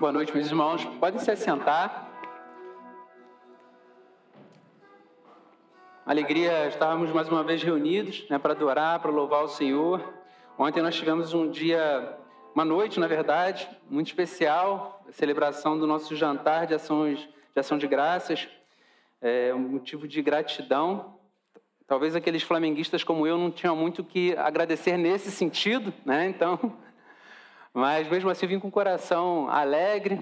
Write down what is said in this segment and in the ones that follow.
Boa noite, meus irmãos. Podem se assentar. Alegria, estávamos mais uma vez reunidos né, para adorar, para louvar o Senhor. Ontem nós tivemos um dia, uma noite, na verdade, muito especial, a celebração do nosso jantar de, ações, de ação de graças, é, um motivo de gratidão. Talvez aqueles flamenguistas como eu não tinham muito o que agradecer nesse sentido, né? Então, mas mesmo assim vim com o coração alegre.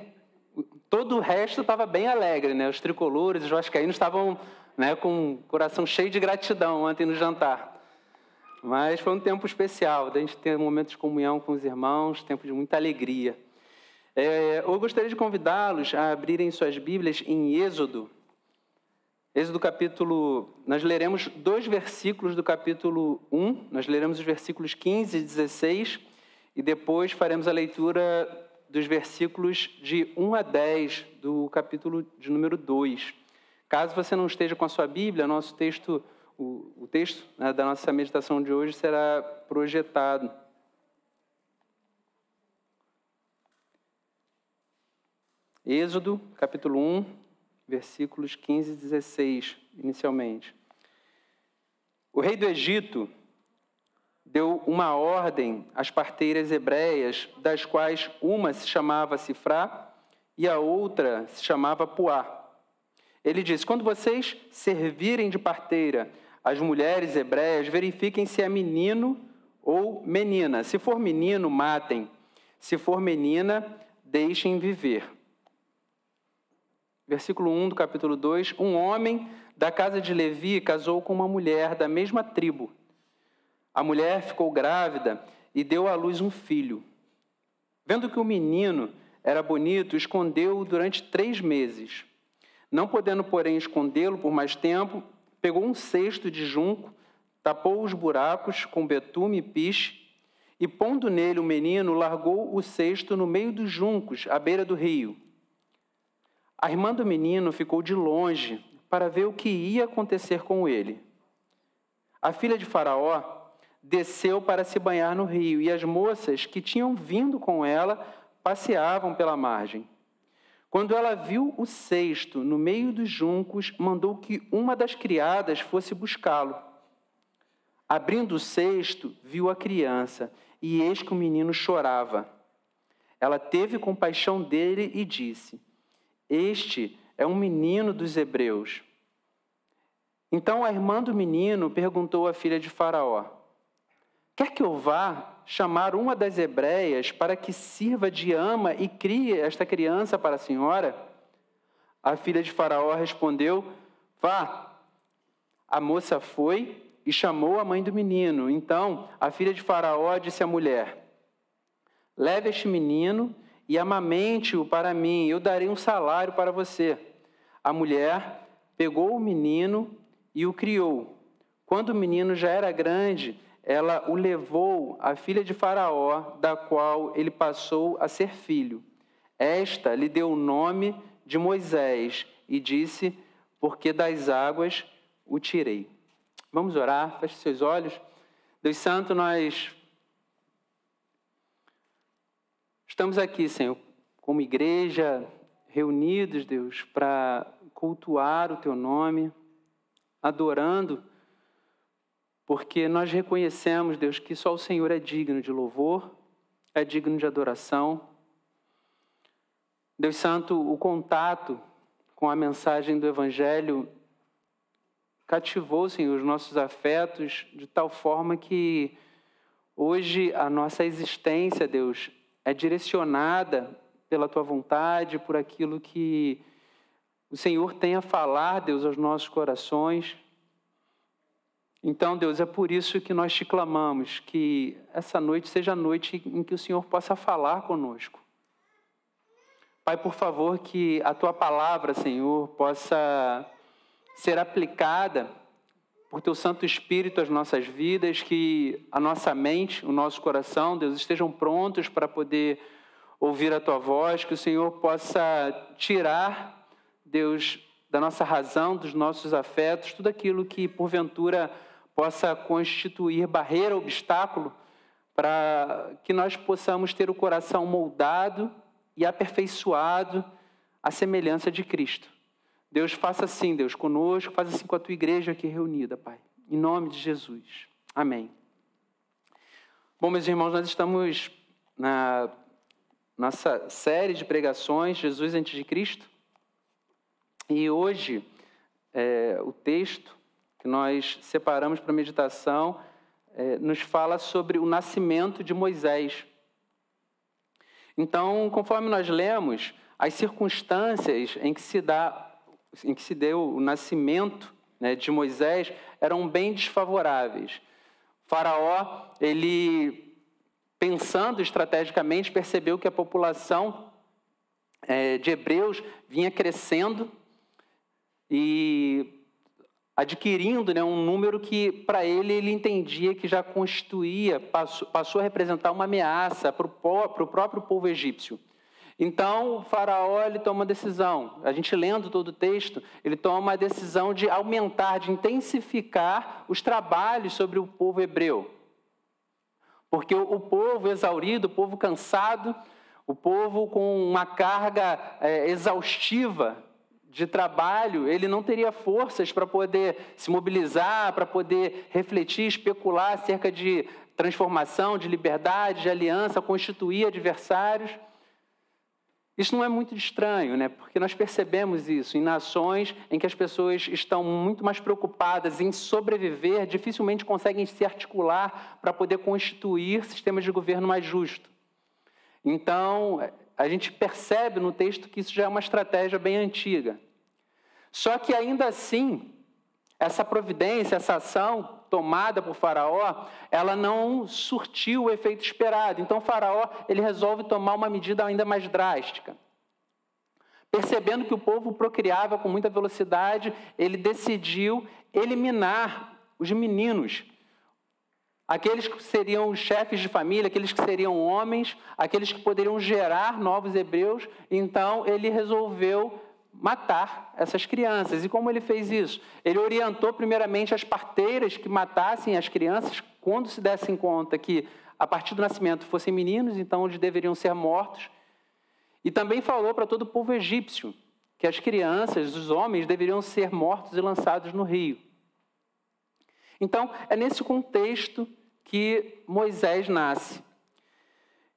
Todo o resto estava bem alegre, né? Os tricolores, os vascaínos estavam né, com o coração cheio de gratidão ontem no jantar. Mas foi um tempo especial, da gente ter momentos de comunhão com os irmãos, tempo de muita alegria. É, eu gostaria de convidá-los a abrirem suas Bíblias em Êxodo. Êxodo capítulo. Nós leremos dois versículos do capítulo 1, nós leremos os versículos 15 e 16 e depois faremos a leitura dos versículos de 1 a 10 do capítulo de número 2. Caso você não esteja com a sua Bíblia, nosso texto, o, o texto né, da nossa meditação de hoje será projetado. Êxodo, capítulo 1, versículos 15 e 16, inicialmente. O rei do Egito deu uma ordem às parteiras hebreias, das quais uma se chamava Sifrá e a outra se chamava Puá. Ele disse: Quando vocês servirem de parteira as mulheres hebreias, verifiquem se é menino ou menina. Se for menino, matem. Se for menina, deixem viver. Versículo 1 do capítulo 2: Um homem da casa de Levi casou com uma mulher da mesma tribo a mulher ficou grávida e deu à luz um filho. Vendo que o menino era bonito, escondeu-o durante três meses. Não podendo, porém, escondê-lo por mais tempo, pegou um cesto de junco, tapou os buracos com betume e piche, e pondo nele o menino, largou o cesto no meio dos juncos, à beira do rio. A irmã do menino ficou de longe para ver o que ia acontecer com ele. A filha de Faraó desceu para se banhar no rio, e as moças que tinham vindo com ela passeavam pela margem. Quando ela viu o cesto no meio dos juncos, mandou que uma das criadas fosse buscá-lo. Abrindo o cesto, viu a criança, e eis que o menino chorava. Ela teve compaixão dele e disse: Este é um menino dos hebreus. Então a irmã do menino perguntou à filha de Faraó: Quer que eu vá chamar uma das hebreias para que sirva de ama e crie esta criança para a senhora? A filha de Faraó respondeu: Vá. A moça foi e chamou a mãe do menino. Então a filha de Faraó disse à mulher: Leve este menino e amamente-o para mim, eu darei um salário para você. A mulher pegou o menino e o criou. Quando o menino já era grande, ela o levou à filha de Faraó, da qual ele passou a ser filho. Esta lhe deu o nome de Moisés e disse: Porque das águas o tirei. Vamos orar, feche seus olhos. Deus Santo, nós estamos aqui, Senhor, como igreja, reunidos, Deus, para cultuar o Teu nome, adorando porque nós reconhecemos, Deus, que só o Senhor é digno de louvor, é digno de adoração. Deus Santo, o contato com a mensagem do Evangelho cativou, Senhor, os nossos afetos de tal forma que hoje a nossa existência, Deus, é direcionada pela tua vontade, por aquilo que o Senhor tem a falar, Deus, aos nossos corações. Então, Deus, é por isso que nós te clamamos que essa noite seja a noite em que o Senhor possa falar conosco. Pai, por favor, que a tua palavra, Senhor, possa ser aplicada por teu Santo Espírito às nossas vidas, que a nossa mente, o nosso coração, Deus, estejam prontos para poder ouvir a tua voz, que o Senhor possa tirar, Deus, da nossa razão, dos nossos afetos, tudo aquilo que porventura possa constituir barreira, obstáculo, para que nós possamos ter o coração moldado e aperfeiçoado à semelhança de Cristo. Deus faça assim, Deus, conosco, faça assim com a tua igreja aqui reunida, Pai. Em nome de Jesus. Amém. Bom, meus irmãos, nós estamos na nossa série de pregações, Jesus antes de Cristo. E hoje, é, o texto que nós separamos para meditação é, nos fala sobre o nascimento de Moisés. Então, conforme nós lemos, as circunstâncias em que se, dá, em que se deu o nascimento né, de Moisés eram bem desfavoráveis. O faraó, ele, pensando estrategicamente, percebeu que a população é, de hebreus vinha crescendo e adquirindo né, um número que, para ele, ele entendia que já constituía, passou, passou a representar uma ameaça para o próprio povo egípcio. Então, o faraó ele toma uma decisão. A gente lendo todo o texto, ele toma uma decisão de aumentar, de intensificar os trabalhos sobre o povo hebreu. Porque o, povo exaurido, o povo cansado, o povo com uma carga é, exaustiva de trabalho, ele não teria forças para poder se mobilizar, para poder refletir, especular acerca de transformação, de liberdade, de aliança, constituir adversários. Isso não é muito estranho, né? porque nós percebemos isso em nações em que as pessoas estão muito mais preocupadas em sobreviver, dificilmente conseguem se articular para poder constituir sistemas de governo mais justos. Então, a gente percebe no texto que isso já é uma estratégia bem antiga. Só que ainda assim, essa providência, essa ação tomada por Faraó, ela não surtiu o efeito esperado. Então Faraó, ele resolve tomar uma medida ainda mais drástica. Percebendo que o povo procriava com muita velocidade, ele decidiu eliminar os meninos aqueles que seriam chefes de família, aqueles que seriam homens, aqueles que poderiam gerar novos hebreus. Então, ele resolveu matar essas crianças. E como ele fez isso? Ele orientou primeiramente as parteiras que matassem as crianças quando se dessem conta que a partir do nascimento fossem meninos, então eles deveriam ser mortos. E também falou para todo o povo egípcio que as crianças, os homens, deveriam ser mortos e lançados no rio. Então, é nesse contexto que Moisés nasce.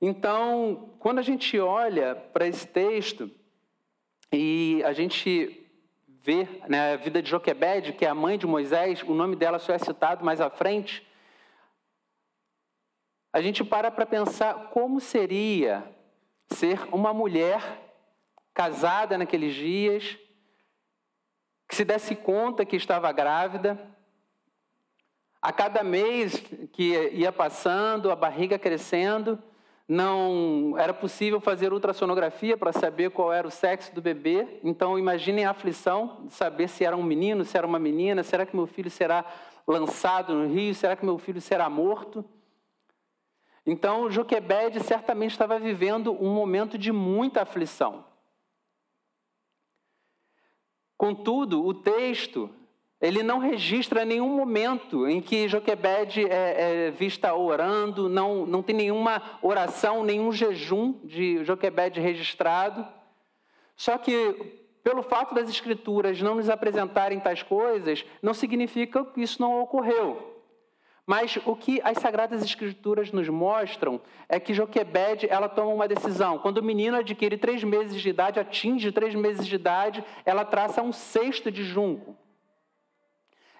Então, quando a gente olha para esse texto e a gente vê né, a vida de Joquebede, que é a mãe de Moisés, o nome dela só é citado mais à frente, a gente para para pensar como seria ser uma mulher casada naqueles dias, que se desse conta que estava grávida, a cada mês que ia passando, a barriga crescendo, não era possível fazer ultrassonografia para saber qual era o sexo do bebê. Então, imaginem a aflição de saber se era um menino, se era uma menina, será que meu filho será lançado no rio, será que meu filho será morto? Então, Joquebede certamente estava vivendo um momento de muita aflição. Contudo, o texto ele não registra nenhum momento em que Joquebede é, é vista orando, não, não tem nenhuma oração, nenhum jejum de Joquebede registrado. Só que, pelo fato das Escrituras não nos apresentarem tais coisas, não significa que isso não ocorreu. Mas o que as Sagradas Escrituras nos mostram é que Joquebede ela toma uma decisão. Quando o menino adquire três meses de idade, atinge três meses de idade, ela traça um cesto de junco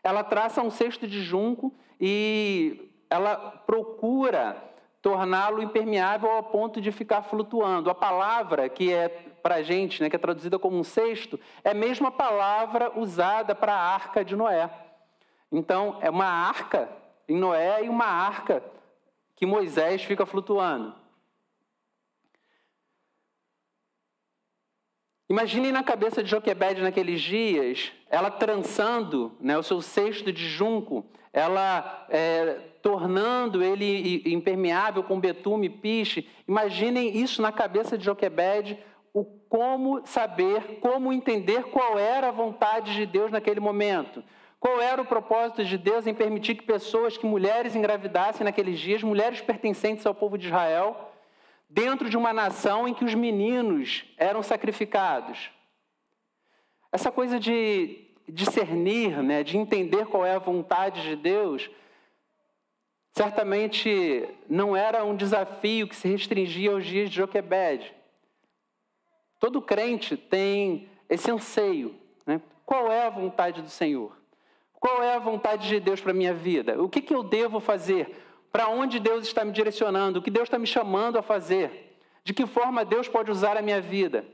ela traça um cesto de junco e ela procura torná-lo impermeável ao ponto de ficar flutuando. A palavra que é para a gente, né, que é traduzida como um cesto, é a mesma palavra usada para a arca de Noé. Então, é uma arca em Noé e uma arca que Moisés fica flutuando. Imaginem na cabeça de Joquebede naqueles dias, ela trançando né, o seu cesto de junco, ela é, tornando ele impermeável com betume, piche. Imaginem isso na cabeça de Joquebede, o como saber, como entender qual era a vontade de Deus naquele momento. Qual era o propósito de Deus em permitir que pessoas, que mulheres engravidassem naqueles dias, mulheres pertencentes ao povo de Israel, dentro de uma nação em que os meninos eram sacrificados. Essa coisa de discernir, né, de entender qual é a vontade de Deus, certamente não era um desafio que se restringia aos dias de Joquebed. Todo crente tem esse anseio. Né? Qual é a vontade do Senhor? Qual é a vontade de Deus para a minha vida? O que, que eu devo fazer? Para onde Deus está me direcionando? O que Deus está me chamando a fazer? De que forma Deus pode usar a minha vida?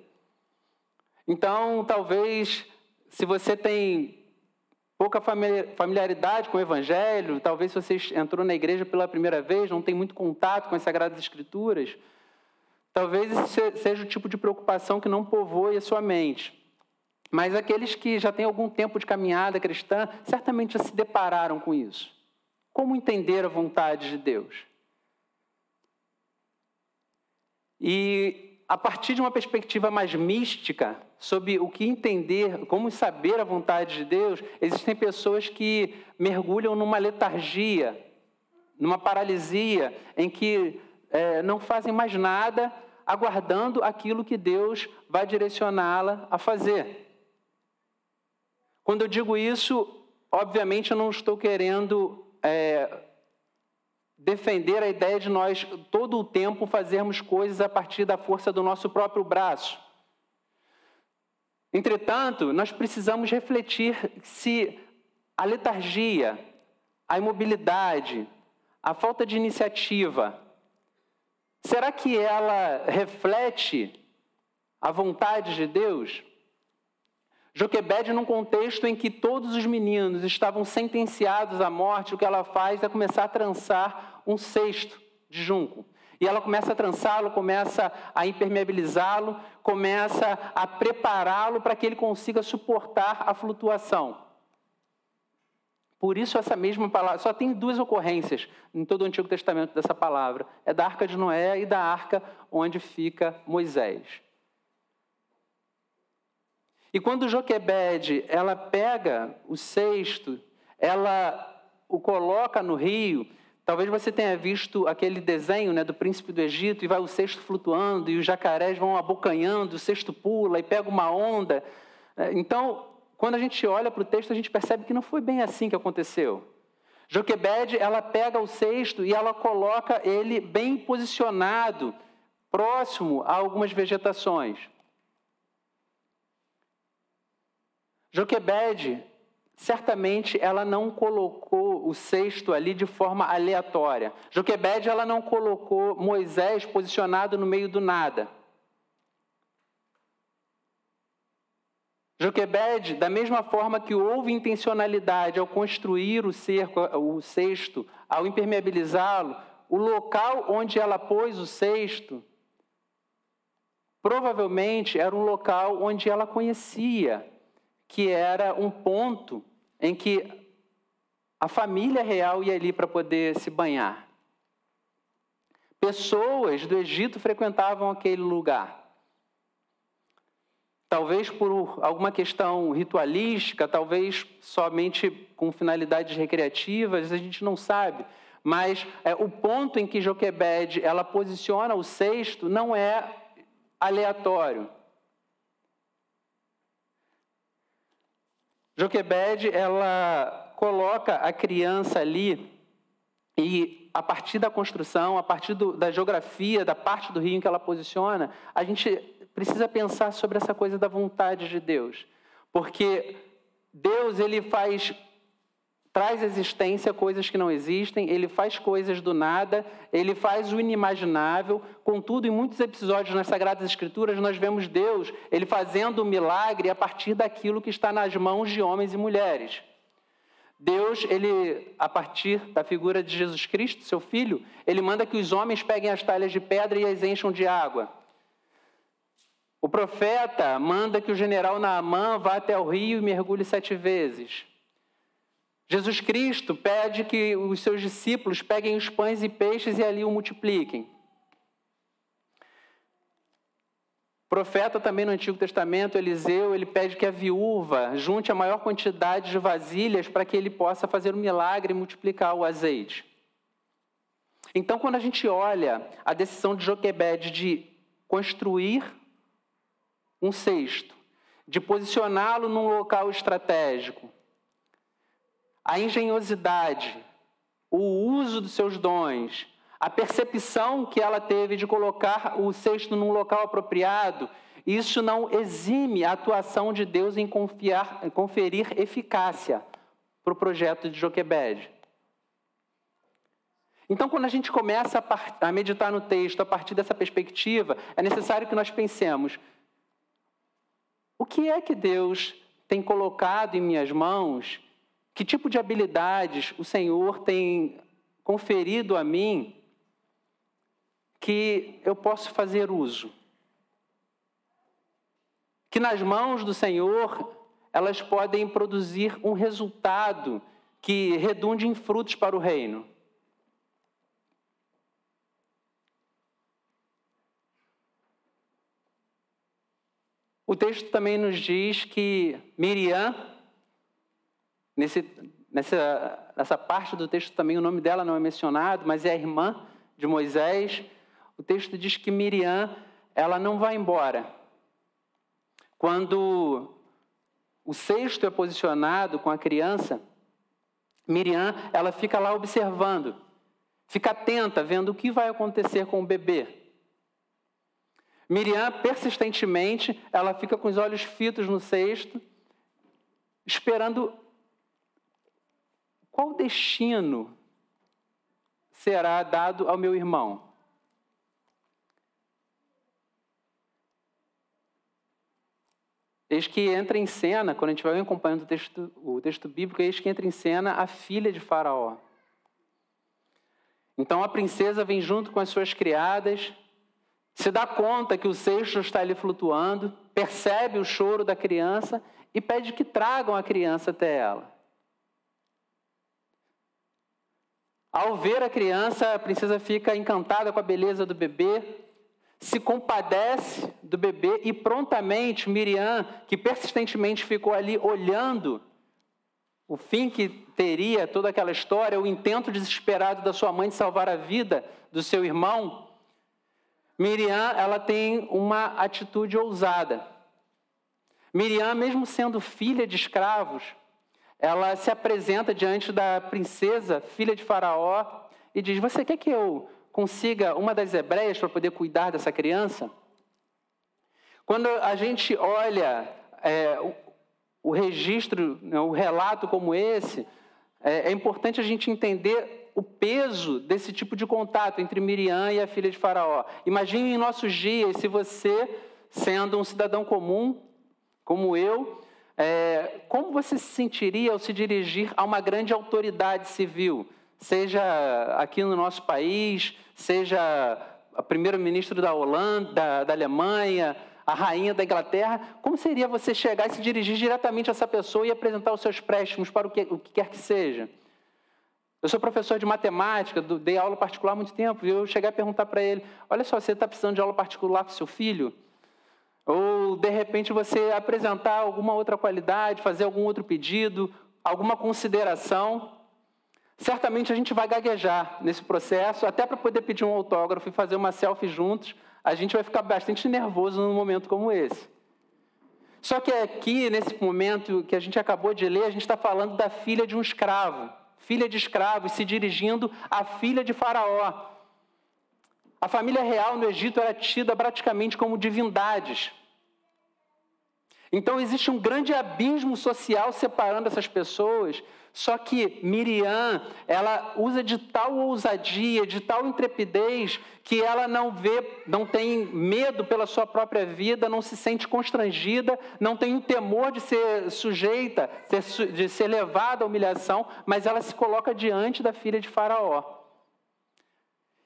Então, talvez, se você tem pouca familiaridade com o Evangelho, talvez você entrou na igreja pela primeira vez, não tem muito contato com as Sagradas Escrituras, talvez esse seja o tipo de preocupação que não povoe a sua mente. Mas aqueles que já têm algum tempo de caminhada cristã, certamente já se depararam com isso. Como entender a vontade de Deus? E a partir de uma perspectiva mais mística, sobre o que entender, como saber a vontade de Deus, existem pessoas que mergulham numa letargia, numa paralisia, em que é, não fazem mais nada, aguardando aquilo que Deus vai direcioná-la a fazer. Quando eu digo isso, obviamente eu não estou querendo é, defender a ideia de nós todo o tempo fazermos coisas a partir da força do nosso próprio braço. Entretanto, nós precisamos refletir se a letargia, a imobilidade, a falta de iniciativa, será que ela reflete a vontade de Deus? Joquebede, num contexto em que todos os meninos estavam sentenciados à morte, o que ela faz é começar a trançar um cesto de junco. E ela começa a trançá-lo, começa a impermeabilizá-lo, começa a prepará-lo para que ele consiga suportar a flutuação. Por isso, essa mesma palavra, só tem duas ocorrências em todo o Antigo Testamento dessa palavra: é da arca de Noé e da arca onde fica Moisés. E quando Joquebede, ela pega o cesto, ela o coloca no rio, talvez você tenha visto aquele desenho né, do príncipe do Egito, e vai o cesto flutuando, e os jacarés vão abocanhando, o cesto pula e pega uma onda. É, então, quando a gente olha para o texto, a gente percebe que não foi bem assim que aconteceu. Joquebede, ela pega o cesto e ela coloca ele bem posicionado, próximo a algumas vegetações. Joquebede, certamente ela não colocou o cesto ali de forma aleatória. Joquebede, ela não colocou Moisés posicionado no meio do nada. Joquebede, da mesma forma que houve intencionalidade ao construir o cerco, o cesto, ao impermeabilizá-lo, o local onde ela pôs o cesto, provavelmente era um local onde ela conhecia que era um ponto em que a família real ia ali para poder se banhar. Pessoas do Egito frequentavam aquele lugar. Talvez por alguma questão ritualística, talvez somente com finalidades recreativas, a gente não sabe. Mas é, o ponto em que Joquebed ela posiciona o cesto não é aleatório. Joquebed, ela coloca a criança ali e a partir da construção, a partir do, da geografia, da parte do rio em que ela posiciona, a gente precisa pensar sobre essa coisa da vontade de Deus. Porque Deus, ele faz traz à existência coisas que não existem, ele faz coisas do nada, ele faz o inimaginável. Contudo, em muitos episódios nas Sagradas Escrituras, nós vemos Deus, ele fazendo o um milagre a partir daquilo que está nas mãos de homens e mulheres. Deus, ele, a partir da figura de Jesus Cristo, seu filho, ele manda que os homens peguem as talhas de pedra e as encham de água. O profeta manda que o general Naamã vá até o rio e mergulhe sete vezes. Jesus Cristo pede que os seus discípulos peguem os pães e peixes e ali o multipliquem. Profeta também no Antigo Testamento, Eliseu, ele pede que a viúva junte a maior quantidade de vasilhas para que ele possa fazer um milagre e multiplicar o azeite. Então, quando a gente olha a decisão de Joquebed de construir um cesto, de posicioná-lo num local estratégico, a engenhosidade, o uso dos seus dons, a percepção que ela teve de colocar o cesto num local apropriado, isso não exime a atuação de Deus em, confiar, em conferir eficácia para o projeto de Joquebed. Então, quando a gente começa a, a meditar no texto a partir dessa perspectiva, é necessário que nós pensemos: o que é que Deus tem colocado em minhas mãos? Que tipo de habilidades o Senhor tem conferido a mim que eu posso fazer uso? Que nas mãos do Senhor elas podem produzir um resultado que redunde em frutos para o reino. O texto também nos diz que Miriam, nesse, nessa, nessa parte do texto também o nome dela não é mencionado, mas é a irmã de Moisés. O texto diz que Miriam, ela não vai embora. Quando o cesto é posicionado com a criança, Miriam, ela fica lá observando, fica atenta, vendo o que vai acontecer com o bebê. Miriam, persistentemente, ela fica com os olhos fitos no cesto, esperando qual destino será dado ao meu irmão. Eis que entra em cena, quando a gente vai acompanhando o texto, o texto bíblico, eis que entra em cena a filha de Faraó. Então a princesa vem junto com as suas criadas, se dá conta que o cesto está ali flutuando, percebe o choro da criança e pede que tragam a criança até ela. Ao ver a criança, a princesa fica encantada com a beleza do bebê, se compadece do bebê e prontamente Miriam, que persistentemente ficou ali olhando o fim que teria toda aquela história, o intento desesperado da sua mãe de salvar a vida do seu irmão, Miriam, ela tem uma atitude ousada. Miriam, mesmo sendo filha de escravos, ela se apresenta diante da princesa, filha de Faraó, e diz: Você quer que eu consiga uma das hebreias para poder cuidar dessa criança? Quando a gente olha é, o, o, registro, né, o relato como esse, é, é importante a gente entender o peso desse tipo de contato entre Miriam e a filha de Faraó. Imagine em nossos dias se você, sendo um cidadão comum, como eu, é, como você se sentiria ao se dirigir a uma grande autoridade civil, seja aqui no nosso país, seja a primeiro-ministro da Holanda, da, da Alemanha, a rainha da Inglaterra, como seria você chegar e se dirigir diretamente a essa pessoa e apresentar os seus préstimos para o que, o que quer que seja? Eu sou professor de matemática, dei aula particular há muito tempo, e eu cheguei a perguntar para ele: olha só, você está precisando de aula particular para o seu filho? Ou, de repente, você apresentar alguma outra qualidade, fazer algum outro pedido, alguma consideração. Certamente a gente vai gaguejar nesse processo, até para poder pedir um autógrafo e fazer uma selfie juntos, a gente vai ficar bastante nervoso num momento como esse. Só que aqui, nesse momento que a gente acabou de ler, a gente está falando da filha de um escravo filha de escravos, se dirigindo à filha de Faraó. A família real no Egito era tida praticamente como divindades. Então existe um grande abismo social separando essas pessoas só que Miriam, ela usa de tal ousadia, de tal intrepidez, que ela não vê, não tem medo pela sua própria vida, não se sente constrangida, não tem o temor de ser sujeita, de ser levada à humilhação, mas ela se coloca diante da filha de Faraó.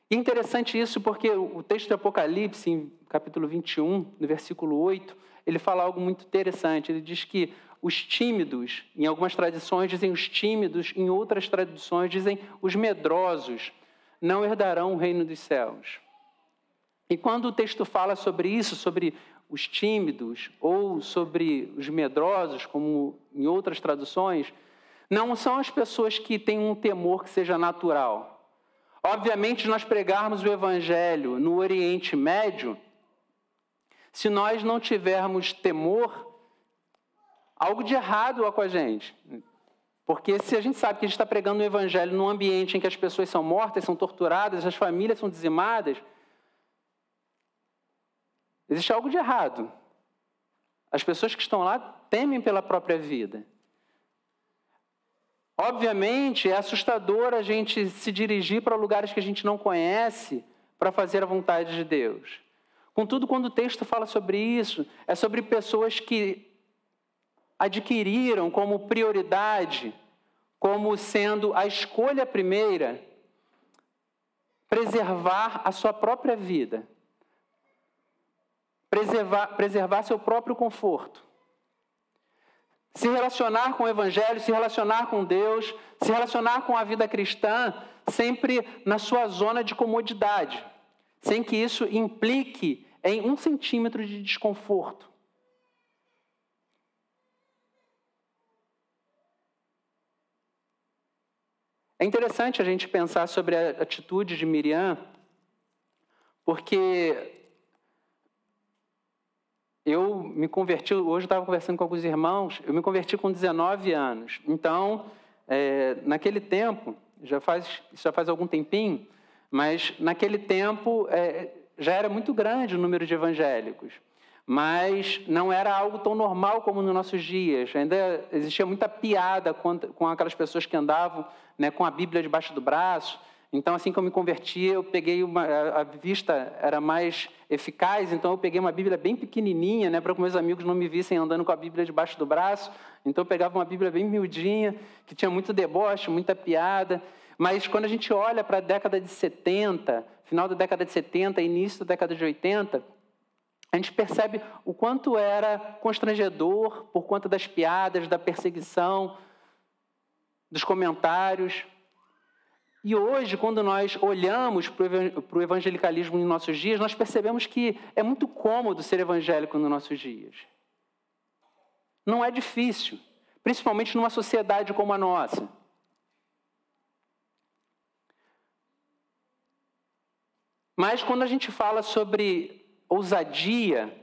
E interessante isso porque o texto do Apocalipse, em capítulo 21, no versículo 8, ele fala algo muito interessante. Ele diz que os tímidos, em algumas tradições dizem os tímidos, em outras tradições dizem os medrosos, não herdarão o reino dos céus. E quando o texto fala sobre isso, sobre os tímidos ou sobre os medrosos, como em outras traduções, não são as pessoas que têm um temor que seja natural. Obviamente, nós pregarmos o Evangelho no Oriente Médio, se nós não tivermos temor, algo de errado há com a gente. Porque se a gente sabe que a gente está pregando o Evangelho num ambiente em que as pessoas são mortas, são torturadas, as famílias são dizimadas, existe algo de errado. As pessoas que estão lá temem pela própria vida. Obviamente, é assustador a gente se dirigir para lugares que a gente não conhece para fazer a vontade de Deus. Contudo, quando o texto fala sobre isso, é sobre pessoas que adquiriram como prioridade, como sendo a escolha primeira, preservar a sua própria vida, preservar, preservar seu próprio conforto. Se relacionar com o Evangelho, se relacionar com Deus, se relacionar com a vida cristã, sempre na sua zona de comodidade, sem que isso implique em um centímetro de desconforto. É interessante a gente pensar sobre a atitude de Miriam, porque eu me converti, hoje eu estava conversando com alguns irmãos, eu me converti com 19 anos. Então, é, naquele tempo, já faz, já faz algum tempinho, mas naquele tempo é, já era muito grande o número de evangélicos. Mas não era algo tão normal como nos nossos dias. Ainda existia muita piada com, aquelas pessoas que andavam né, com a Bíblia debaixo do braço então, assim que eu me converti, eu peguei uma. A vista era mais eficaz, então eu peguei uma Bíblia bem pequenininha, né, para que meus amigos não me vissem andando com a Bíblia debaixo do braço. Então, eu pegava uma Bíblia bem miudinha, que tinha muito deboche, muita piada. Mas quando a gente olha para a década de 70, final da década de 70, início da década de 80, a gente percebe o quanto era constrangedor por conta das piadas, da perseguição, dos comentários. E hoje, quando nós olhamos para o evangelicalismo em nossos dias, nós percebemos que é muito cômodo ser evangélico nos nossos dias. Não é difícil, principalmente numa sociedade como a nossa. Mas quando a gente fala sobre ousadia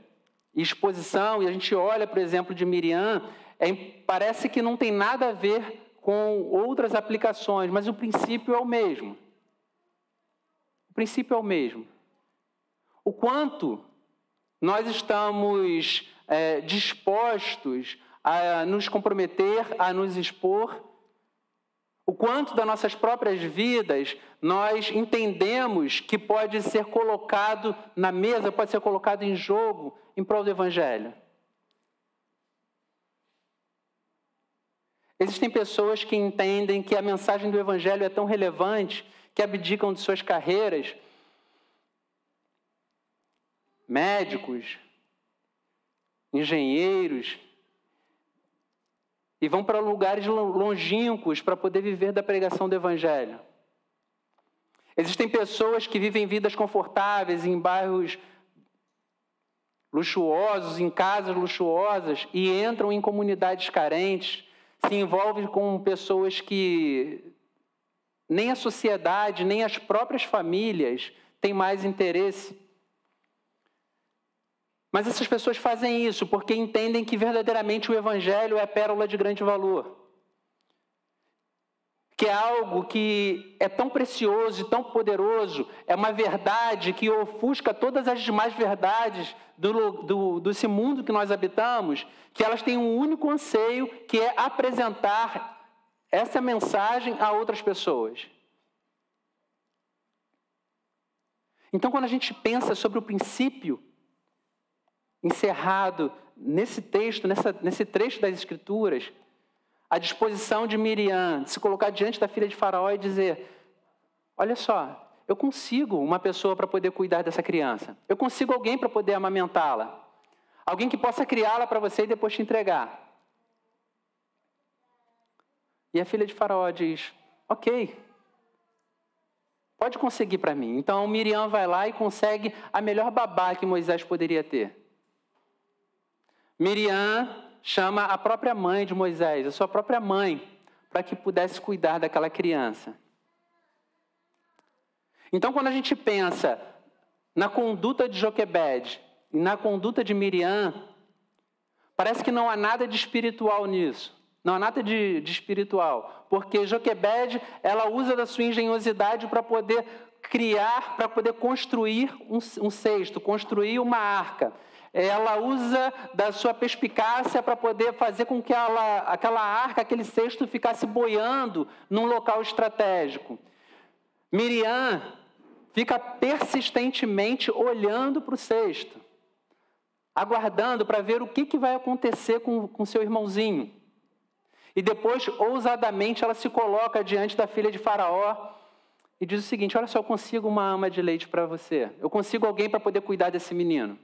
e exposição, e a gente olha, por exemplo, de Miriam, é, parece que não tem nada a ver com outras aplicações, mas o princípio é o mesmo. O princípio é o mesmo. O quanto nós estamos é, dispostos a nos comprometer, a nos expor, o quanto das nossas próprias vidas nós entendemos que pode ser colocado na mesa, pode ser colocado em jogo em prol do Evangelho. Existem pessoas que entendem que a mensagem do Evangelho é tão relevante que abdicam de suas carreiras, médicos, engenheiros, e vão para lugares longínquos para poder viver da pregação do Evangelho. Existem pessoas que vivem vidas confortáveis em bairros luxuosos, em casas luxuosas, e entram em comunidades carentes se envolve com pessoas que nem a sociedade, nem as próprias famílias têm mais interesse. Mas essas pessoas fazem isso porque entendem que verdadeiramente o Evangelho é pérola de grande valor. Que é algo que é tão precioso e tão poderoso, é uma verdade que ofusca todas as demais verdades do, do, desse mundo que nós habitamos, que elas têm um único anseio, que é apresentar essa mensagem a outras pessoas. Então, quando a gente pensa sobre o princípio encerrado nesse texto, nessa, nesse trecho das Escrituras, a disposição de Miriam de se colocar diante da filha de Faraó e dizer: Olha só, eu consigo uma pessoa para poder cuidar dessa criança. Eu consigo alguém para poder amamentá-la. Alguém que possa criá-la para você e depois te entregar. E a filha de Faraó diz: Ok, pode conseguir para mim. Então Miriam vai lá e consegue a melhor babá que Moisés poderia ter. Miriam chama a própria mãe de Moisés, a sua própria mãe, para que pudesse cuidar daquela criança. Então, quando a gente pensa na conduta de Joquebed e na conduta de Miriam, parece que não há nada de espiritual nisso. Não há nada de, de espiritual. Porque Joquebed, ela usa da sua engenhosidade para poder criar, para poder construir um, um cesto, construir uma arca ela usa da sua perspicácia para poder fazer com que ela, aquela arca, aquele cesto ficasse boiando num local estratégico. Miriam fica persistentemente olhando para o cesto, aguardando para ver o que, que vai acontecer com, com seu irmãozinho. E depois, ousadamente, ela se coloca diante da filha de Faraó e diz o seguinte: Olha só, eu consigo uma ama de leite para você, eu consigo alguém para poder cuidar desse menino.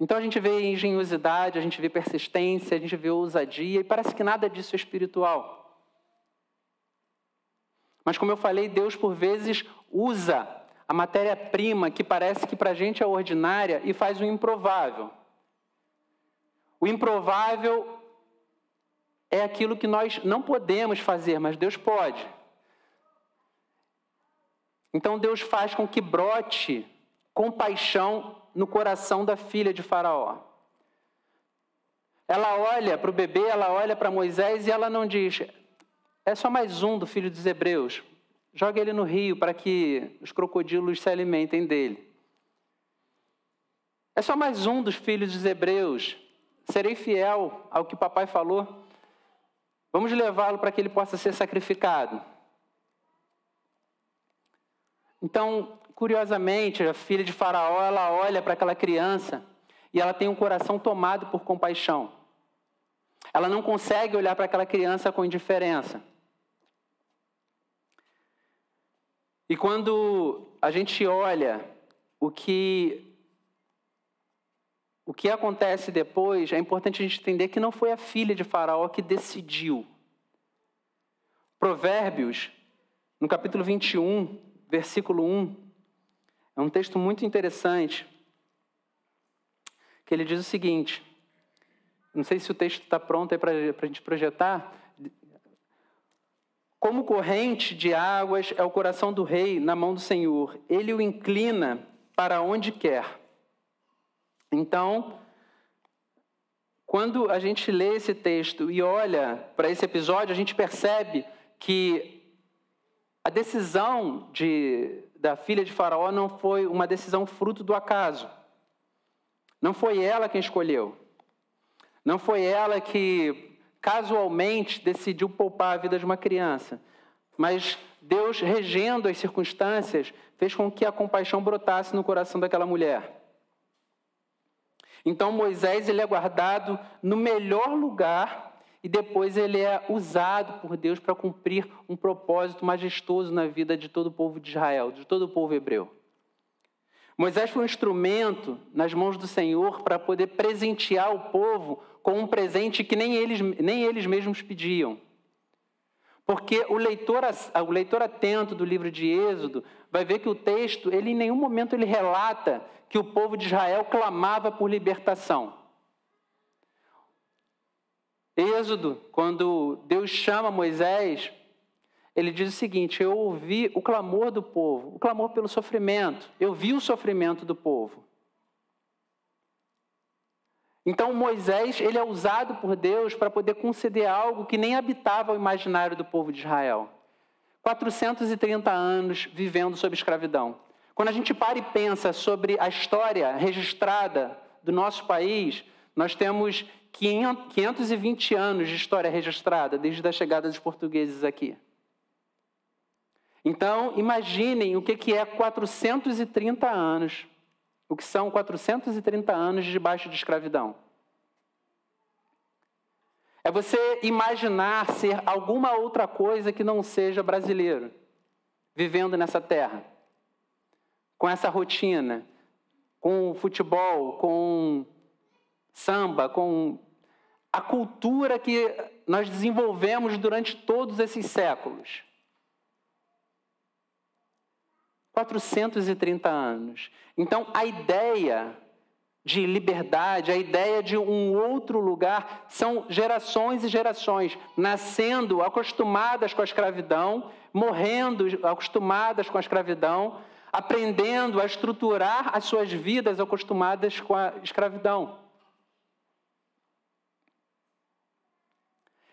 Então a gente vê engenhosidade, a gente vê persistência, a gente vê ousadia, e parece que nada disso é espiritual. Mas como eu falei, Deus por vezes usa a matéria-prima que parece que para a gente é ordinária e faz o improvável. O improvável é aquilo que nós não podemos fazer, mas Deus pode. Então Deus faz com que brote compaixão no coração da filha de Faraó. Ela olha para o bebê, ela olha para Moisés e ela não diz: é só mais um do filho dos hebreus. Joga ele no rio para que os crocodilos se alimentem dele. É só mais um dos filhos dos hebreus. Serei fiel ao que papai falou. Vamos levá-lo para que ele possa ser sacrificado. Então, curiosamente, a filha de Faraó, ela olha para aquela criança e ela tem um coração tomado por compaixão. Ela não consegue olhar para aquela criança com indiferença. E quando a gente olha o que o que acontece depois, é importante a gente entender que não foi a filha de Faraó que decidiu. Provérbios, no capítulo 21, versículo 1, é um texto muito interessante, que ele diz o seguinte: não sei se o texto está pronto para a gente projetar. Como corrente de águas é o coração do rei na mão do Senhor, ele o inclina para onde quer. Então, quando a gente lê esse texto e olha para esse episódio, a gente percebe que a decisão de da filha de Faraó não foi uma decisão fruto do acaso. Não foi ela quem escolheu. Não foi ela que casualmente decidiu poupar a vida de uma criança. Mas Deus, regendo as circunstâncias, fez com que a compaixão brotasse no coração daquela mulher. Então Moisés ele é guardado no melhor lugar e depois ele é usado por Deus para cumprir um propósito majestoso na vida de todo o povo de Israel, de todo o povo hebreu. Moisés foi um instrumento nas mãos do Senhor para poder presentear o povo com um presente que nem eles, nem eles mesmos pediam. Porque o leitor, o leitor atento do livro de Êxodo vai ver que o texto, ele em nenhum momento ele relata que o povo de Israel clamava por libertação. Êxodo, quando Deus chama Moisés, ele diz o seguinte: Eu ouvi o clamor do povo, o clamor pelo sofrimento, eu vi o sofrimento do povo. Então Moisés, ele é usado por Deus para poder conceder algo que nem habitava o imaginário do povo de Israel. 430 anos vivendo sob escravidão. Quando a gente para e pensa sobre a história registrada do nosso país, nós temos 520 anos de história registrada desde a chegada dos portugueses aqui. Então, imaginem o que é 430 anos, o que são 430 anos debaixo de escravidão. É você imaginar ser alguma outra coisa que não seja brasileiro, vivendo nessa terra, com essa rotina, com o futebol, com samba, com a cultura que nós desenvolvemos durante todos esses séculos. 430 anos. Então, a ideia de liberdade, a ideia de um outro lugar, são gerações e gerações nascendo acostumadas com a escravidão, morrendo acostumadas com a escravidão, aprendendo a estruturar as suas vidas acostumadas com a escravidão.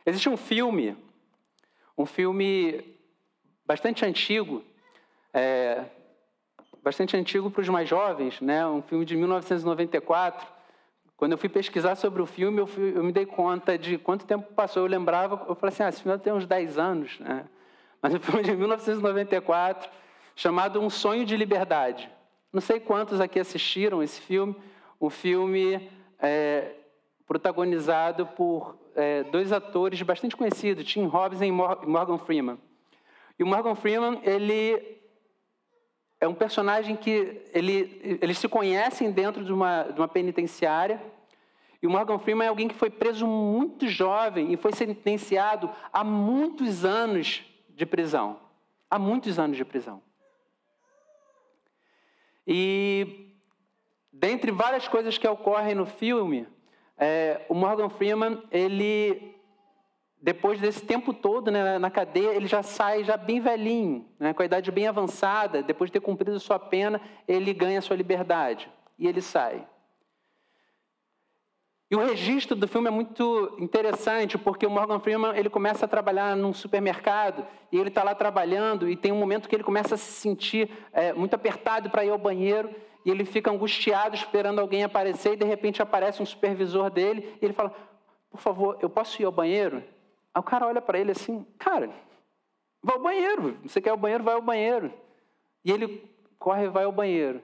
Existe um filme, um filme bastante antigo, é, bastante antigo para os mais jovens, né? um filme de 1994. Quando eu fui pesquisar sobre o filme, eu, fui, eu me dei conta de quanto tempo passou. Eu lembrava, eu falei assim, ah, esse filme tem uns 10 anos. Né? Mas um filme de 1994, chamado Um Sonho de Liberdade. Não sei quantos aqui assistiram esse filme. Um filme é, protagonizado por é, dois atores bastante conhecidos, Tim Robbins e Morgan Freeman. E o Morgan Freeman, ele é um personagem que ele, eles se conhecem dentro de uma, de uma penitenciária. E o Morgan Freeman é alguém que foi preso muito jovem e foi sentenciado a muitos anos de prisão. Há muitos anos de prisão. E, dentre várias coisas que ocorrem no filme, é, o Morgan Freeman, ele depois desse tempo todo né, na cadeia, ele já sai já bem velhinho, né, com a idade bem avançada. Depois de ter cumprido sua pena, ele ganha sua liberdade e ele sai. E o registro do filme é muito interessante, porque o Morgan Freeman ele começa a trabalhar num supermercado e ele está lá trabalhando e tem um momento que ele começa a se sentir é, muito apertado para ir ao banheiro e ele fica angustiado esperando alguém aparecer e de repente aparece um supervisor dele e ele fala: por favor, eu posso ir ao banheiro? Aí o cara olha para ele assim, cara, vai ao banheiro. Você quer ir ao banheiro, vai ao banheiro. E ele corre e vai ao banheiro.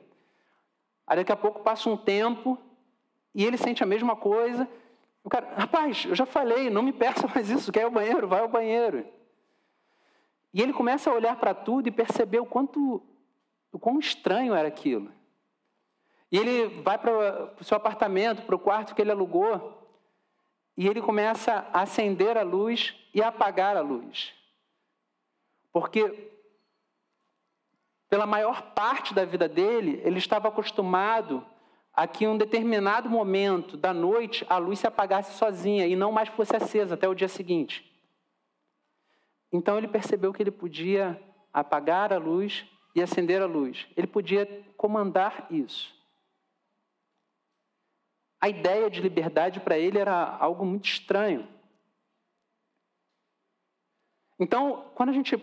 Aí daqui a pouco passa um tempo e ele sente a mesma coisa. O cara, rapaz, eu já falei, não me peça mais isso, quer ir ao banheiro, vai ao banheiro. E ele começa a olhar para tudo e perceber o quanto, o quão estranho era aquilo. E ele vai para o seu apartamento, para o quarto que ele alugou, e ele começa a acender a luz e a apagar a luz. Porque, pela maior parte da vida dele, ele estava acostumado a que em um determinado momento da noite a luz se apagasse sozinha e não mais fosse acesa até o dia seguinte. Então ele percebeu que ele podia apagar a luz e acender a luz. Ele podia comandar isso a ideia de liberdade para ele era algo muito estranho. Então, quando a gente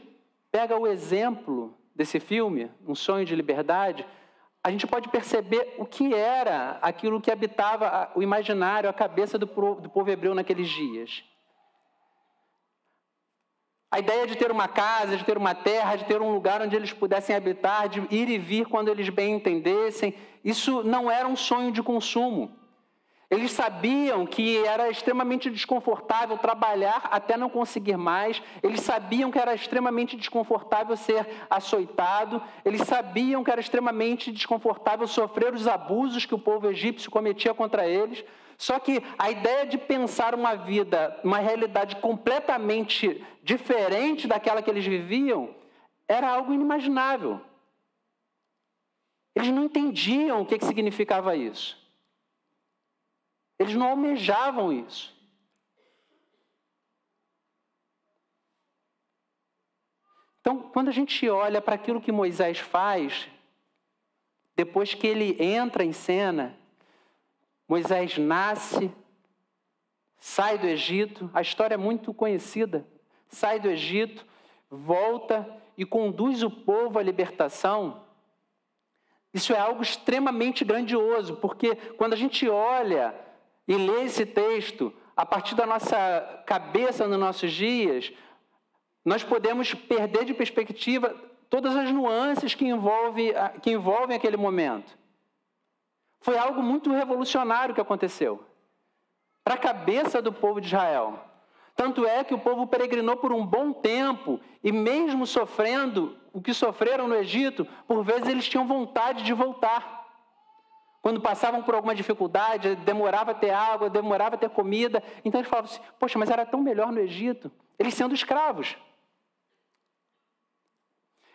pega o exemplo desse filme, Um Sonho de Liberdade, a gente pode perceber o que era aquilo que habitava o imaginário, a cabeça do povo hebreu naqueles dias. A ideia de ter uma casa, de ter uma terra, de ter um lugar onde eles pudessem habitar, de ir e vir quando eles bem entendessem, isso não era um sonho de consumo. Eles sabiam que era extremamente desconfortável trabalhar até não conseguir mais, eles sabiam que era extremamente desconfortável ser açoitado, eles sabiam que era extremamente desconfortável sofrer os abusos que o povo egípcio cometia contra eles. Só que a ideia de pensar uma vida, uma realidade completamente diferente daquela que eles viviam, era algo inimaginável. Eles não entendiam o que, significava isso. Eles não almejavam isso. Então, quando a gente olha para aquilo que Moisés faz, depois que ele entra em cena, Moisés nasce, sai do Egito, a história é muito conhecida. Sai do Egito, volta e conduz o povo à libertação. Isso é algo extremamente grandioso, porque quando a gente olha e ler esse texto a partir da nossa cabeça nos nossos dias, nós podemos perder de perspectiva todas as nuances que, envolve, que envolvem aquele momento. Foi algo muito revolucionário que aconteceu para a cabeça do povo de Israel. Tanto é que o povo peregrinou por um bom tempo e, mesmo sofrendo o que sofreram no Egito, por vezes eles tinham vontade de voltar. Quando passavam por alguma dificuldade, demorava a ter água, demorava a ter comida. Então eles falavam assim: Poxa, mas era tão melhor no Egito, eles sendo escravos.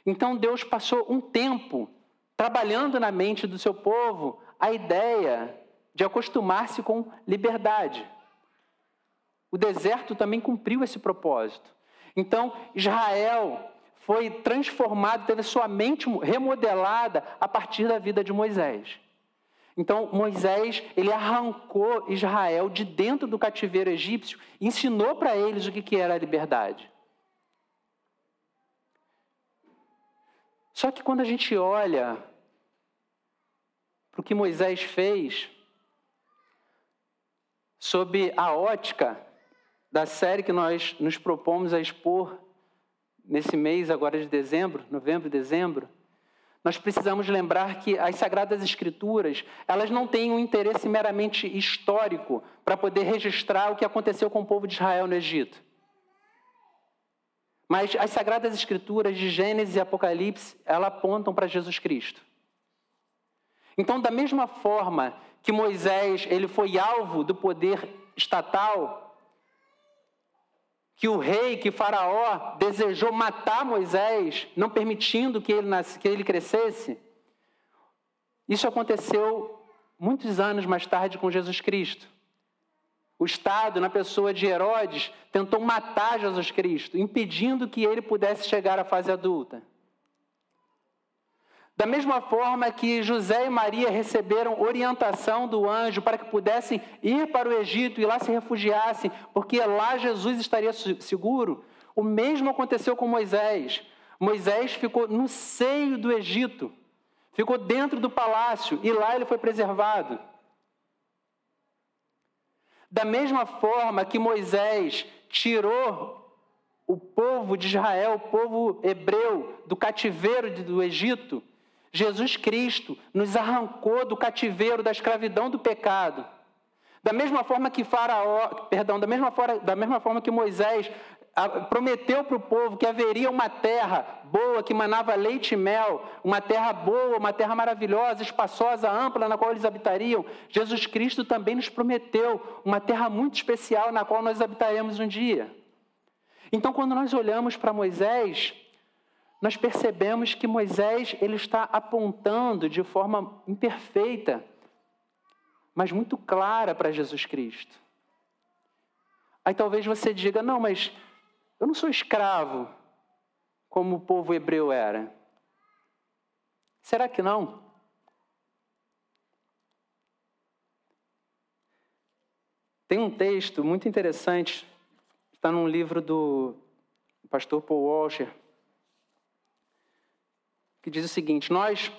Então Deus passou um tempo trabalhando na mente do seu povo a ideia de acostumar-se com liberdade. O deserto também cumpriu esse propósito. Então, Israel foi transformado, teve sua mente remodelada a partir da vida de Moisés. Então, Moisés, ele arrancou Israel de dentro do cativeiro egípcio e ensinou para eles o que era a liberdade. Só que quando a gente olha para o que Moisés fez, sob a ótica da série que nós nos propomos a expor nesse mês agora de dezembro, novembro e dezembro, nós precisamos lembrar que as sagradas escrituras, elas não têm um interesse meramente histórico para poder registrar o que aconteceu com o povo de Israel no Egito. Mas as sagradas escrituras de Gênesis e Apocalipse, elas apontam para Jesus Cristo. Então, da mesma forma que Moisés, ele foi alvo do poder estatal, que o rei, que Faraó desejou matar Moisés, não permitindo que ele, nasce, que ele crescesse, isso aconteceu muitos anos mais tarde com Jesus Cristo. O Estado, na pessoa de Herodes, tentou matar Jesus Cristo, impedindo que ele pudesse chegar à fase adulta. Da mesma forma que José e Maria receberam orientação do anjo para que pudessem ir para o Egito e lá se refugiassem, porque lá Jesus estaria seguro, o mesmo aconteceu com Moisés. Moisés ficou no seio do Egito, ficou dentro do palácio e lá ele foi preservado. Da mesma forma que Moisés tirou o povo de Israel, o povo hebreu, do cativeiro do Egito, Jesus Cristo nos arrancou do cativeiro, da escravidão do pecado. Da mesma forma que Faraó, perdão, da mesma forma, da mesma forma que Moisés prometeu para o povo que haveria uma terra boa, que manava leite e mel, uma terra boa, uma terra maravilhosa, espaçosa, ampla, na qual eles habitariam. Jesus Cristo também nos prometeu uma terra muito especial na qual nós habitaremos um dia. Então, quando nós olhamos para Moisés, nós percebemos que Moisés ele está apontando de forma imperfeita, mas muito clara para Jesus Cristo. Aí talvez você diga: não, mas eu não sou escravo como o povo hebreu era. Será que não? Tem um texto muito interessante, está num livro do pastor Paul Washer, que diz o seguinte: Nós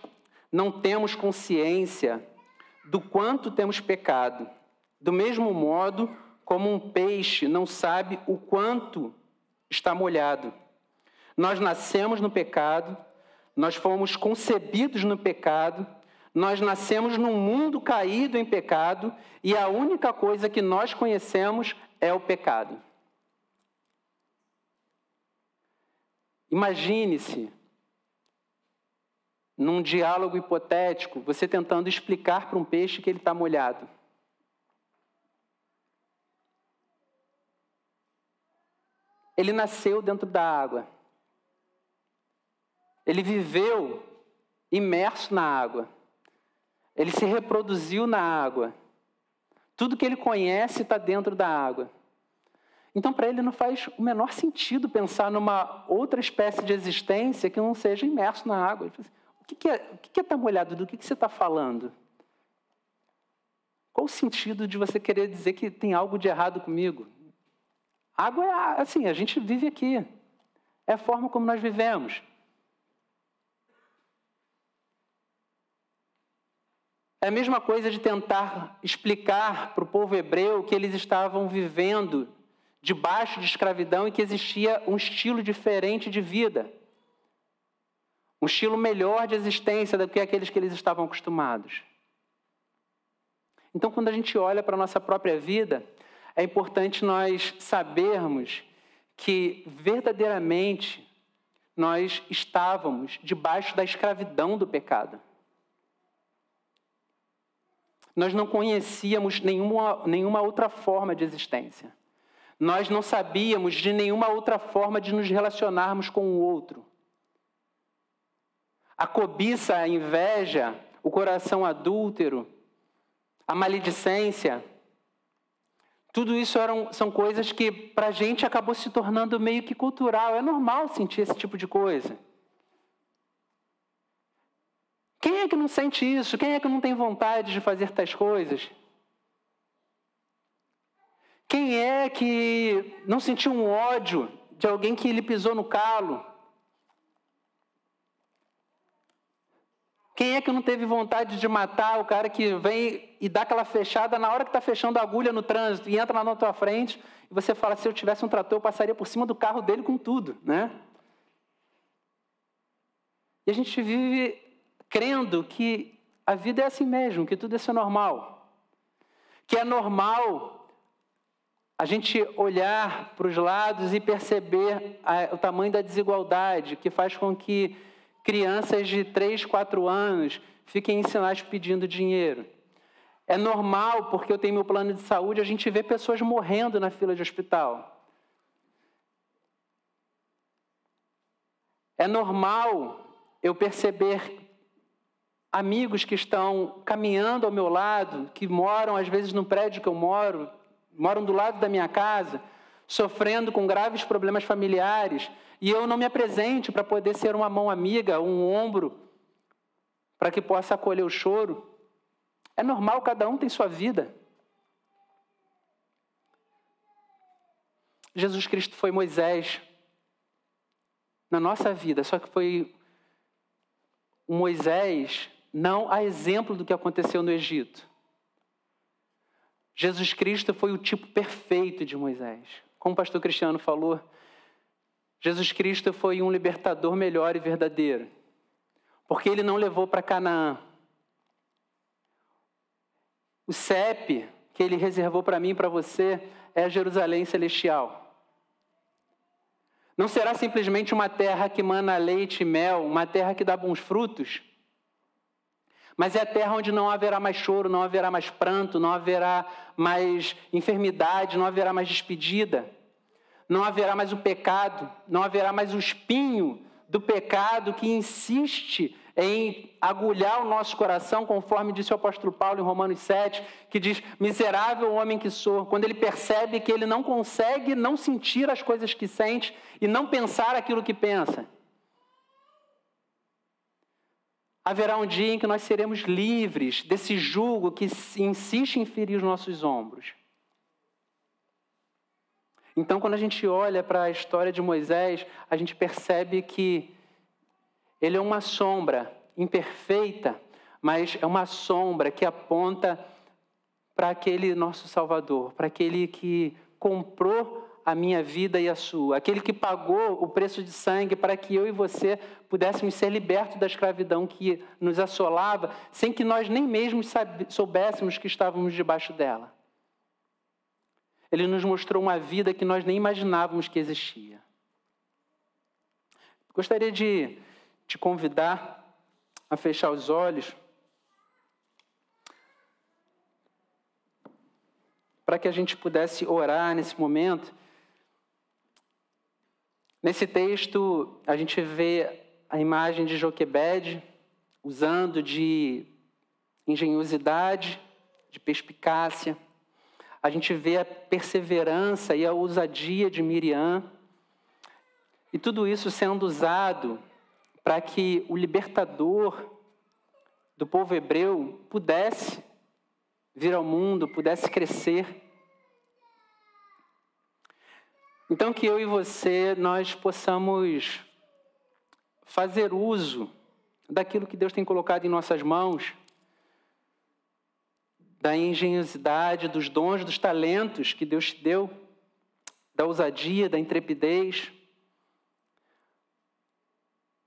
não temos consciência do quanto temos pecado, do mesmo modo como um peixe não sabe o quanto está molhado. Nós nascemos no pecado, nós fomos concebidos no pecado, nós nascemos num mundo caído em pecado e a única coisa que nós conhecemos é o pecado. Imagine-se num diálogo hipotético, você tentando explicar para um peixe que ele está molhado. Ele nasceu dentro da água. Ele viveu imerso na água. Ele se reproduziu na água. Tudo que ele conhece está dentro da água. Então, para ele, não faz o menor sentido pensar numa outra espécie de existência que não seja imerso na água. Ele fala assim, que, que, é, o que, é estar molhado? Do que, que você está falando? Qual o sentido de você querer dizer que tem algo de errado comigo? Água é assim, a gente vive aqui. É a forma como nós vivemos. É a mesma coisa de tentar explicar para o povo hebreu que eles estavam vivendo debaixo de escravidão e que existia um estilo diferente de vida um estilo melhor de existência do que aqueles que eles estavam acostumados. Então, quando a gente olha para a nossa própria vida, é importante nós sabermos que verdadeiramente nós estávamos debaixo da escravidão do pecado. Nós não conhecíamos nenhuma, nenhuma outra forma de existência. Nós não sabíamos de nenhuma outra forma de nos relacionarmos com o outro. A cobiça, a inveja, o coração adúltero, a maledicência. Tudo isso eram, são coisas que para a gente acabou se tornando meio que cultural. É normal sentir esse tipo de coisa. Quem é que não sente isso? Quem é que não tem vontade de fazer tais coisas? Quem é que não sentiu um ódio de alguém que lhe pisou no calo? Quem é que não teve vontade de matar o cara que vem e dá aquela fechada na hora que está fechando a agulha no trânsito e entra na tua frente e você fala: se eu tivesse um trator, eu passaria por cima do carro dele com tudo, né? E a gente vive crendo que a vida é assim mesmo, que tudo isso é normal. Que é normal a gente olhar para os lados e perceber o tamanho da desigualdade que faz com que crianças de 3, 4 anos fiquem em sinais pedindo dinheiro. É normal, porque eu tenho meu plano de saúde, a gente vê pessoas morrendo na fila de hospital. É normal eu perceber amigos que estão caminhando ao meu lado, que moram às vezes no prédio que eu moro, moram do lado da minha casa, sofrendo com graves problemas familiares, e eu não me apresente para poder ser uma mão amiga, um ombro, para que possa acolher o choro. É normal, cada um tem sua vida. Jesus Cristo foi Moisés na nossa vida, só que foi Moisés não a exemplo do que aconteceu no Egito. Jesus Cristo foi o tipo perfeito de Moisés. Como o pastor Cristiano falou, Jesus Cristo foi um libertador melhor e verdadeiro, porque ele não levou para Canaã. O CEP que ele reservou para mim e para você é Jerusalém celestial. Não será simplesmente uma terra que mana leite e mel, uma terra que dá bons frutos, mas é a terra onde não haverá mais choro, não haverá mais pranto, não haverá mais enfermidade, não haverá mais despedida não haverá mais o pecado, não haverá mais o espinho do pecado que insiste em agulhar o nosso coração, conforme disse o apóstolo Paulo em Romanos 7, que diz: Miserável homem que sou, quando ele percebe que ele não consegue não sentir as coisas que sente e não pensar aquilo que pensa. Haverá um dia em que nós seremos livres desse jugo que insiste em ferir os nossos ombros. Então, quando a gente olha para a história de Moisés, a gente percebe que ele é uma sombra imperfeita, mas é uma sombra que aponta para aquele nosso Salvador, para aquele que comprou a minha vida e a sua, aquele que pagou o preço de sangue para que eu e você pudéssemos ser libertos da escravidão que nos assolava, sem que nós nem mesmo soubéssemos que estávamos debaixo dela. Ele nos mostrou uma vida que nós nem imaginávamos que existia. Gostaria de te convidar a fechar os olhos para que a gente pudesse orar nesse momento. Nesse texto, a gente vê a imagem de Joquebed usando de engenhosidade, de perspicácia a gente vê a perseverança e a ousadia de Miriam, e tudo isso sendo usado para que o libertador do povo hebreu pudesse vir ao mundo, pudesse crescer. Então, que eu e você, nós possamos fazer uso daquilo que Deus tem colocado em nossas mãos da engenhosidade, dos dons, dos talentos que Deus te deu, da ousadia, da intrepidez,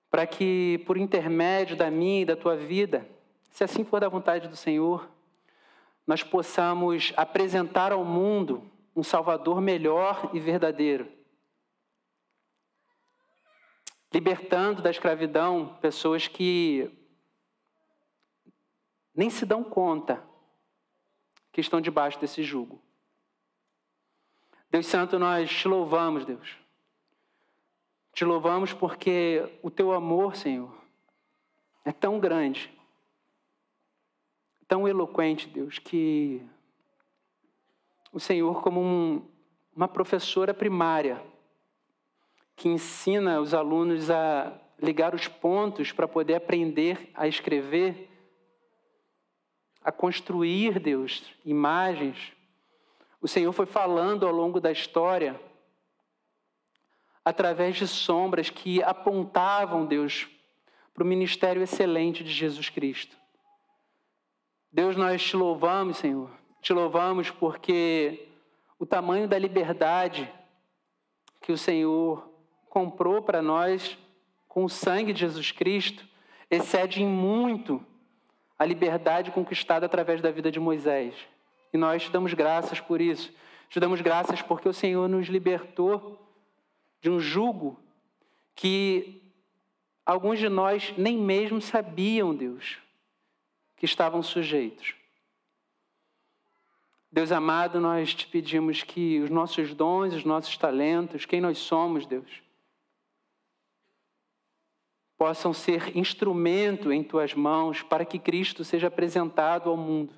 para que, por intermédio da minha e da tua vida, se assim for da vontade do Senhor, nós possamos apresentar ao mundo um Salvador melhor e verdadeiro. Libertando da escravidão pessoas que nem se dão conta que estão debaixo desse jugo. Deus Santo, nós te louvamos, Deus. Te louvamos porque o teu amor, Senhor, é tão grande, tão eloquente, Deus, que o Senhor, como um, uma professora primária, que ensina os alunos a ligar os pontos para poder aprender a escrever, a construir, Deus, imagens. O Senhor foi falando ao longo da história, através de sombras que apontavam, Deus, para o ministério excelente de Jesus Cristo. Deus, nós te louvamos, Senhor. Te louvamos porque o tamanho da liberdade que o Senhor comprou para nós com o sangue de Jesus Cristo excede em muito a liberdade conquistada através da vida de Moisés. E nós te damos graças por isso. Te damos graças porque o Senhor nos libertou de um jugo que alguns de nós nem mesmo sabiam, Deus, que estavam sujeitos. Deus amado, nós te pedimos que os nossos dons, os nossos talentos, quem nós somos, Deus, possam ser instrumento em tuas mãos para que Cristo seja apresentado ao mundo,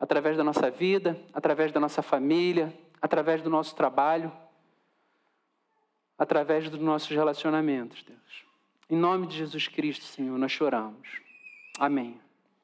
através da nossa vida, através da nossa família, através do nosso trabalho, através dos nossos relacionamentos, Deus. Em nome de Jesus Cristo, Senhor, nós choramos. Amém.